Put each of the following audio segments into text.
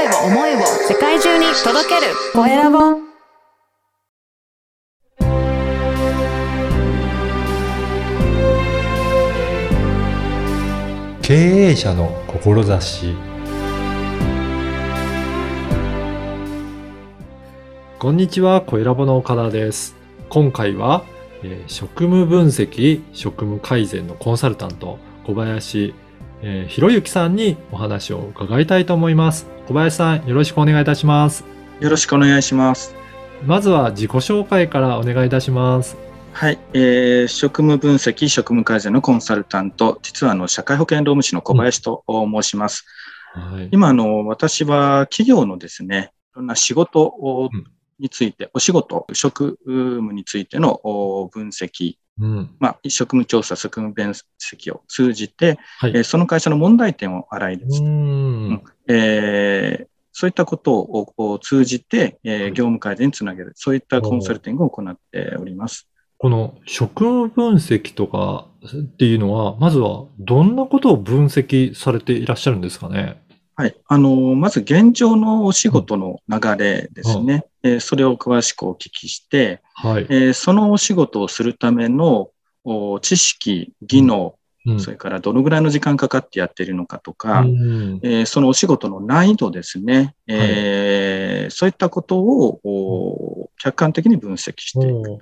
声を思いを世界中に届ける。コエラボ。経営者の志。こんにちは、コエラボの岡田です。今回は、えー職務分析、職務改善のコンサルタント、小林、えー、ひろゆきさんにお話を伺いたいと思います。小林さん、よろしくお願いいたします。よろしくお願いします。まずは自己紹介からお願いいたします。はい、えー、職務分析、職務改善のコンサルタント、実はあの社会保険労務士の小林と申します。はい。今あの、私は企業のですね、いろんな仕事をうんについて、お仕事、職務についてのお分析、うん。まあ、職務調査、職務分析を通じて、はい。えーその会社の問題点を洗い出すう。ん。えーそういったことをを通じて、えーはい業務改善につなげる、そういったコンサルティングを行っております。この職務分析とかっていうのは、まずはどんなことを分析されていらっしゃるんですかね？はい。あの、まず現状のお仕事の流れですね。えーそれを詳しくお聞きして、はい。えーそのお仕事をするためのお知識、技能、うんそれからどのぐらいの時間かかってやっているのかとか、うんえーそのお仕事の難易度ですね。えーそういったことをお客観的に分析していく。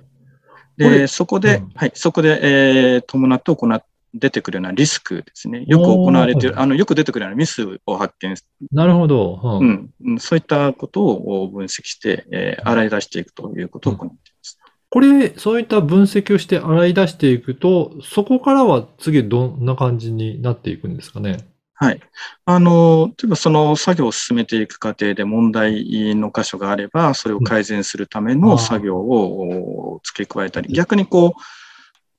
で、そこで、うんはい、そこで、えー伴って行っ出てくるようなリスクですね。よく行われてる、あの、よく出てくるようなミスを発見なるほど。ううんん、うんそういったことを分析して、えー洗い出していくということを行っています。これ、そういった分析をして洗い出していくと、そこからは次どんな感じになっていくんですかね？はい。あの、例えばその作業を進めていく過程で問題の箇所があれば、それを改善するためうんの作業をお付け加えたり、逆にこう、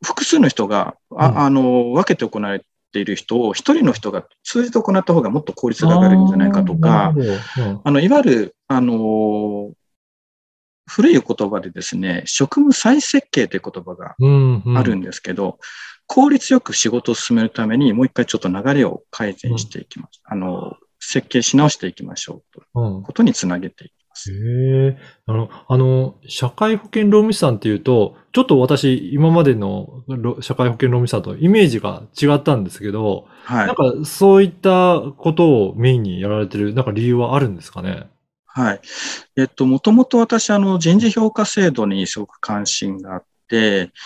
複数の人が、うん。ああの、分けて行われている人を一人の人が通じて行った方がもっと効率が上がるんじゃないかとかあ、の、いわゆる、あの、古い言葉でですね、職務再設計という言葉がうんうん。あるんですけど、効率よく仕事を進めるためにもう一回ちょっと流れを改善していきます。あの、設計し直していきましょうと。いううん。ことにつなげていきます。へえ、あの、あの、社会保険労務士さんっていうと、ちょっと私、今までのろ社会保険労務士さんとイメージが違ったんですけど、はい。なんかそういったことをメインにやられてる、なんか理由はあるんですかね？はい。えっと、もともと私、あの、人事評価制度にすごく関心があって、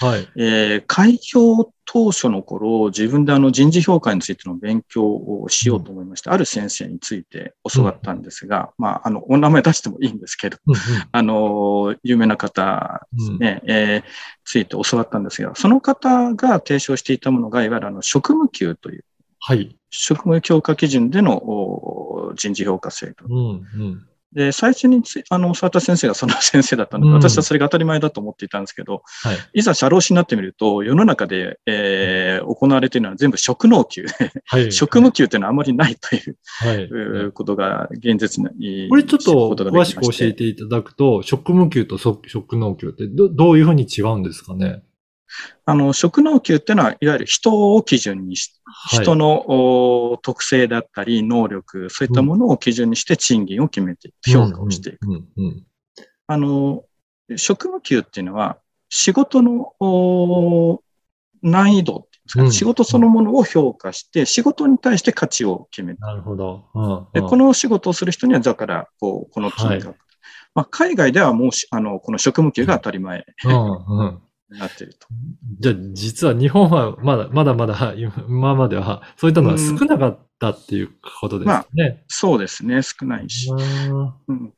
はい。えー開業当初の頃、自分であの人事評価についての勉強をしようと思いまして、ある先生について教わったんですが、まあ、あの、お名前出してもいいんですけど、うんあの、有名な方ですね、えーついて教わったんですが、その方が提唱していたものが、いわゆるあの職務給という、はい。職務強化基準でのお人事評価制度。うん、うん。で、最初につあの教わった先生がその先生だったので、うん私はそれが当たり前だと思っていたんですけど、はい。いざ社労士になってみると、世の中で、えー行われているのは全部職能給で、はい。職務給というのはあまりないというはい。うことが現実に。これちょっと詳しく教えていただくと、職務給と職職能給ってどどういうふうに違うんですかね？あの、職能給っていうのは、いわゆる人を基準にし、はい。人のお特性だったり、能力、そういったものを基準にして賃金を決めて評価をしていく。あの、職務給っていうのは、仕事のお難易度っていうんですか、うん。仕事そのものを評価して、仕事に対して価値を決める。なるほど。うん。で、うん。この仕事をする人には、だから、こう、この金額。はまあ、海外ではもうし、あの、この職務給が当たり前。うん。うん。になっていると。じゃあ、実は日本はまだ、まだまだ、今までは、そういったのは少なかったっていうことですね。そうですね、少ないし。うん。うん。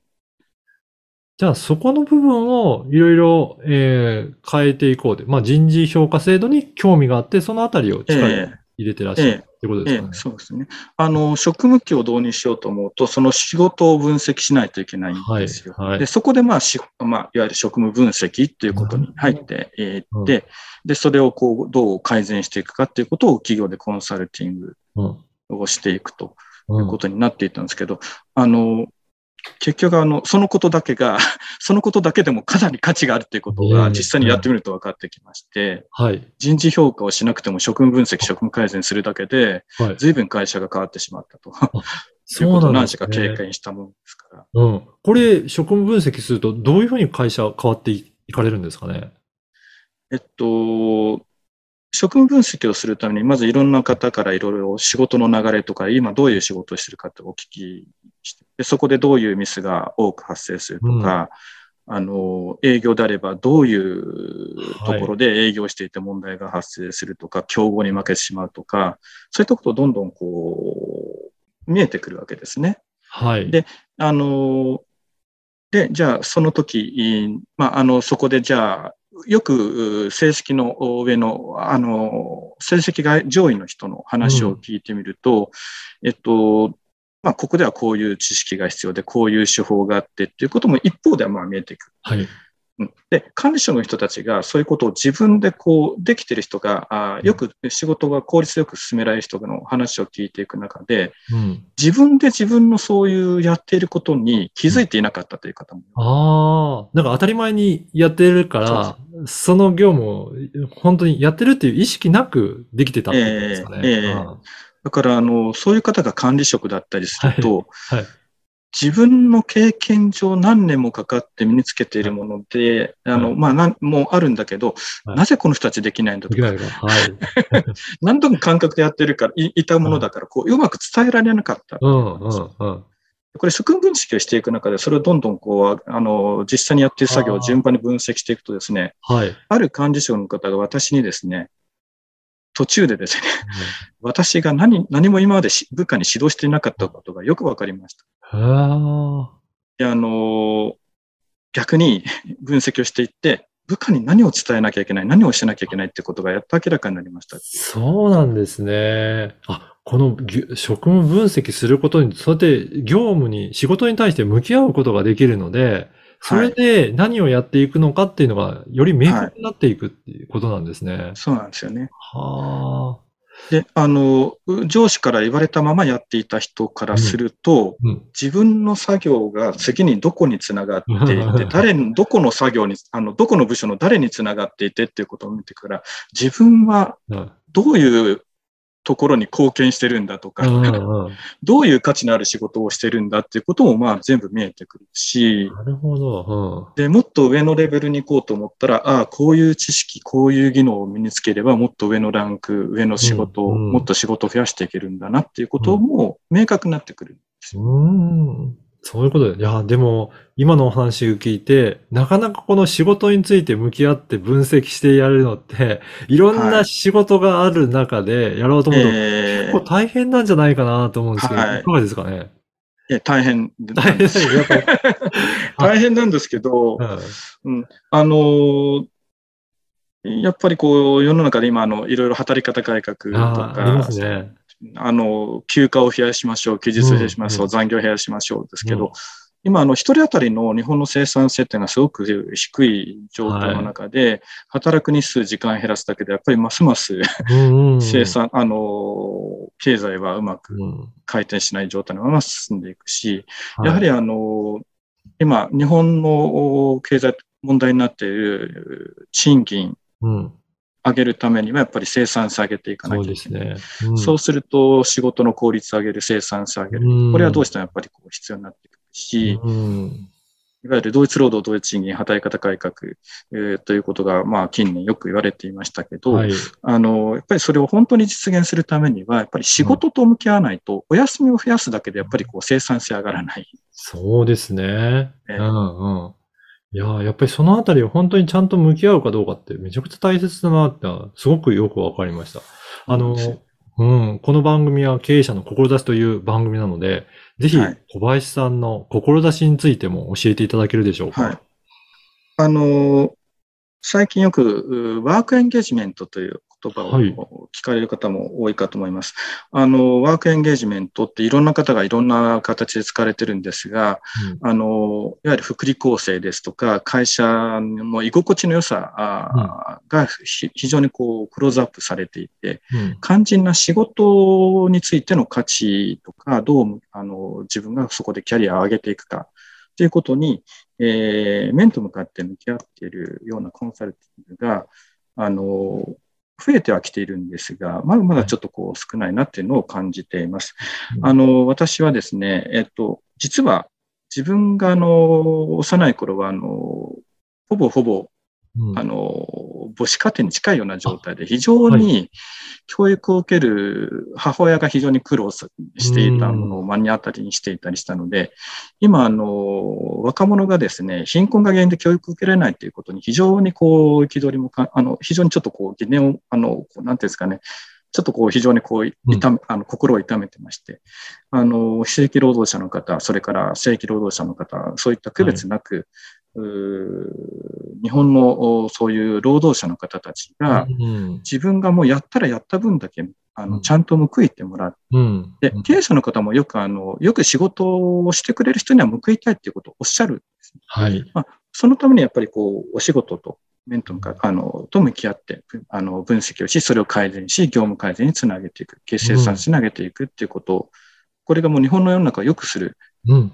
じゃあ、そこの部分をいろいろ、えー変えていこうで、まあ、人事評価制度に興味があって、そのあたりを力をえ入れてらっしゃるってことえええですかね。そうですね。あの、職務給を導入しようと思うと、その仕事を分析しないといけないんですよ。はいはいで、そこで、まあ、しまあ、いわゆる職務分析っていうことに入っていうんって、で、それをこう、どう改善していくかっていうことを企業でコンサルティングうんをしていくとういうんことになっていったんですけど、あの、結局あの、そのことだけが、そのことだけでもかなり価値があるっていうことええが実際にやってみると分かってきまして、はい。人事評価をしなくても職務分析、職務改善するだけで、はい。随分会社が変わってしまったとと いうことを何社か経験したものですから。うん。これ、職務分析すると、どういうふうに会社変わっていかれるんですかね？えっと、職務分析をするために、まずいろんな方からいろいろ仕事の流れとか、今どういう仕事をしてるかってお聞きして、でそこでどういうミスが多く発生するとか、あの、営業であればどういうところで営業していて問題が発生するとか、競合に負けてしまうとか、そういったことをどんどんこう、見えてくるわけですね。はい。であの、で、じゃあ、その時、まあ、あの、そこでじゃあ、よく成績の上の、あの、成績が上位の人の話を聞いてみると、えっと、まあ、ここではこういう知識が必要で、こういう手法があってっていうことも一方ではまあ見えてくる。はい。うん。で、管理者の人たちがそういうことを自分でこう、できてる人が、あよく仕事が効率よく進められる人の話を聞いていく中で、うん。自分で自分のそういうやっていることに気づいていなかったという方も。ああ、なんか当たり前にやってるから、その業務を本当にやってるっていう意識なくできてたってことですかね。ええだから、あの、そういう方が管理職だったりすると、はい。はい自分の経験上何年もかかって身につけているもので、あの、まあ、なん、もうあるんだけど、はいなぜこの人たちできないんだとか。はい。何度も感覚でやってるから、いいたものだから、こう、うまく伝えられなかった。うん、うん、うん。これ、職務分析をしていく中で、それをどんどんこう、あの、実際にやっている作業を順番に分析していくとですね、はい。ある管理職の方が私にですね、途中でですね、私が何、何も今までし部下に指導していなかったことがよくわかりました。へーであの、逆に分析をしていって、部下に何を伝えなきゃいけない、何をしなきゃいけないってことがやっと明らかになりました。そうなんですね。あ、この職務分析することに、そうやって業務に、仕事に対して向き合うことができるので、それで何をやっていくのかっていうのが、より明確になっていくっていうことなんですね。そうなんですよね。はあ。で、あの、上司から言われたままやっていた人からすると、うん。自分の作業が次にどこにつながっていて、誰に、どこの作業に、あの、どこの部署の誰につながっていてっていうことを見てから、自分はうんどういうところに貢献してるんだとか、うんうんどういう価値のある仕事をしてるんだっていうこともまあ全部見えてくるし、なるほど。で、もっと上のレベルに行こうと思ったら、ああ、こういう知識、こういう技能を身につければ、もっと上のランク、上の仕事を、うんうんもっと仕事を増やしていけるんだなっていうことも明確になってくるんですよ。うん。そういうことで。いや、でも、今のお話を聞いて、なかなかこの仕事について向き合って分析してやるのって、いろんはない。仕事がある中でやろうと思うと、え結構大変なんじゃないかなと思うんですけど、はい。いかがですかね？え大変。な大変。大変なんですけど、うん。あのーやっぱりこう、世の中で今、あの、いろいろ働き方改革とああ、ありまか、すね。あの、休暇を増やしましょう、休日を増やしましょう、うん残業を減らしましょうですけど、うん。今、あの、一人当たりの日本の生産性っていうのはすごく低い状況の中で、働く日数、時間を減らすだけで、やっぱりますます生産、あの、経済はうまくうん。回転しない状態のまま進んでいくし、はい。やはりあの、今、日本の経済問題になっている賃金うん、上げるためには、やっぱり生産性上げていかないけない。ですね。うんそうすると、仕事の効率上げる、生産性上げる。うんこれはどうしてもやっぱりこう必要になってくるし、うんいわゆる同一労働、同一賃金、働き方改革、えーということが、まあ、近年よく言われていましたけど、はい。あの、やっぱりそれを本当に実現するためには、やっぱり仕事と向き合わないと、お休みを増やすだけでやっぱりこう生産性上がらない。そうですね。ええうんうん。いやー、やっぱりそのあたりを本当にちゃんと向き合うかどうかってめちゃくちゃ大切だなってすごくよくわかりました。あの、うん、この番組は経営者の志という番組なので、ぜひはい小林さんの志についても教えていただけるでしょうか？はい。あの、最近よく、うワークエンゲージメントという言葉をはい。聞かれる方も多いかと思います。あの、ワークエンゲージメントっていろんな方がいろんな形で使われてるんですが、あの、いわゆる福利厚生ですとか、会社の居心地の良さあがひ非常にこう、クローズアップされていて、うん。肝心な仕事についての価値とか、どうあの自分がそこでキャリアを上げていくかということに、えー面と向かって向き合っているようなコンサルティングが、あの、増えてはきているんですが、まだまだちょっとこう少ないなっていうのを感じています。うんあの、私はですね、えっと、実は自分があの、幼い頃はあの、ほぼほぼうん。あの、母子家庭に近いような状態で、非常に教育を受ける母親が非常に苦労さしていたものを目に当たりにしていたりしたので、今、あの、若者がですね、貧困が原因で教育を受けられないということに非常にこう、憤りもか、あの、非常にちょっとこう、疑念を、あの、なんていうんですかね、ちょっとこう、非常にこう、痛め、あの、心を痛めてまして、あの、非正規労働者の方、それから正規労働者の方、そういった区別なく、日本のおそういう労働者の方たちが、うん自分がもうやったらやった分だけ、あうんの、ちゃんと報いてもらう。うんで、経営者の方もよくあの、よく仕事をしてくれる人には報いたいっていうことをおっしゃるんですね。はい。そのためにやっぱりこう、お仕事と、面と向か、あの、と向き合って、ぶあの、分析をし、それを改善し、業務改善につなげていく、決生産につなげていくっていうことを、これがもう日本の世の中を良くする、うん。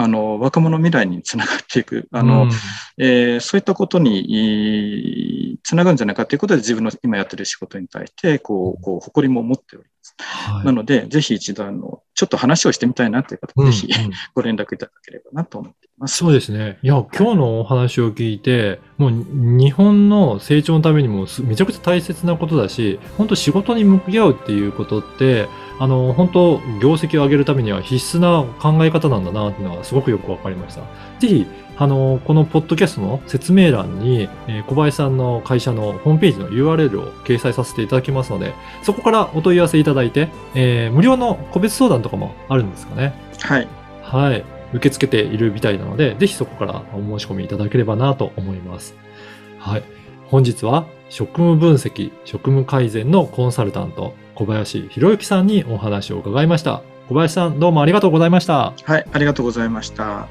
あの、若者未来につながっていく、あの、うんえーそういったことに、えーつながるんじゃないかということで自分の今やってる仕事に対して、こう、こう、誇りも持っております。はいなので、ぜひ一度、あの、ちょっと話をしてみたいなという方、うんぜひうん ご連絡いただければなと思っています。そうですね。いや、今日のお話を聞いて、もう日本の成長のためにもすめちゃくちゃ大切なことだし、本当仕事に向き合うっていうことって、あの、本当業績を上げるためには必須な考え方なんだなっていうのがすごくよくわかりました。ぜひ、あの、このポッドキャストの説明欄に、えー小林さんの会社のホームページの URL を掲載させていただきますので、そこからお問い合わせいただいて、えー無料の個別相談とかもあるんですかね？はい。はい。受け付けているみたいなので、ぜひそこからお申し込みいただければなと思います。はい。本日は職務分析、職務改善のコンサルタント、小林博之さんにお話を伺いました。小林さん、どうもありがとうございました。はい。ありがとうございました。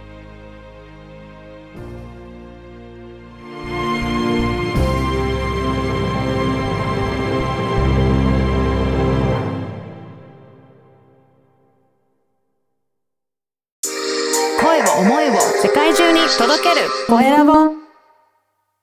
声を思いを世界中に届けるコエラボ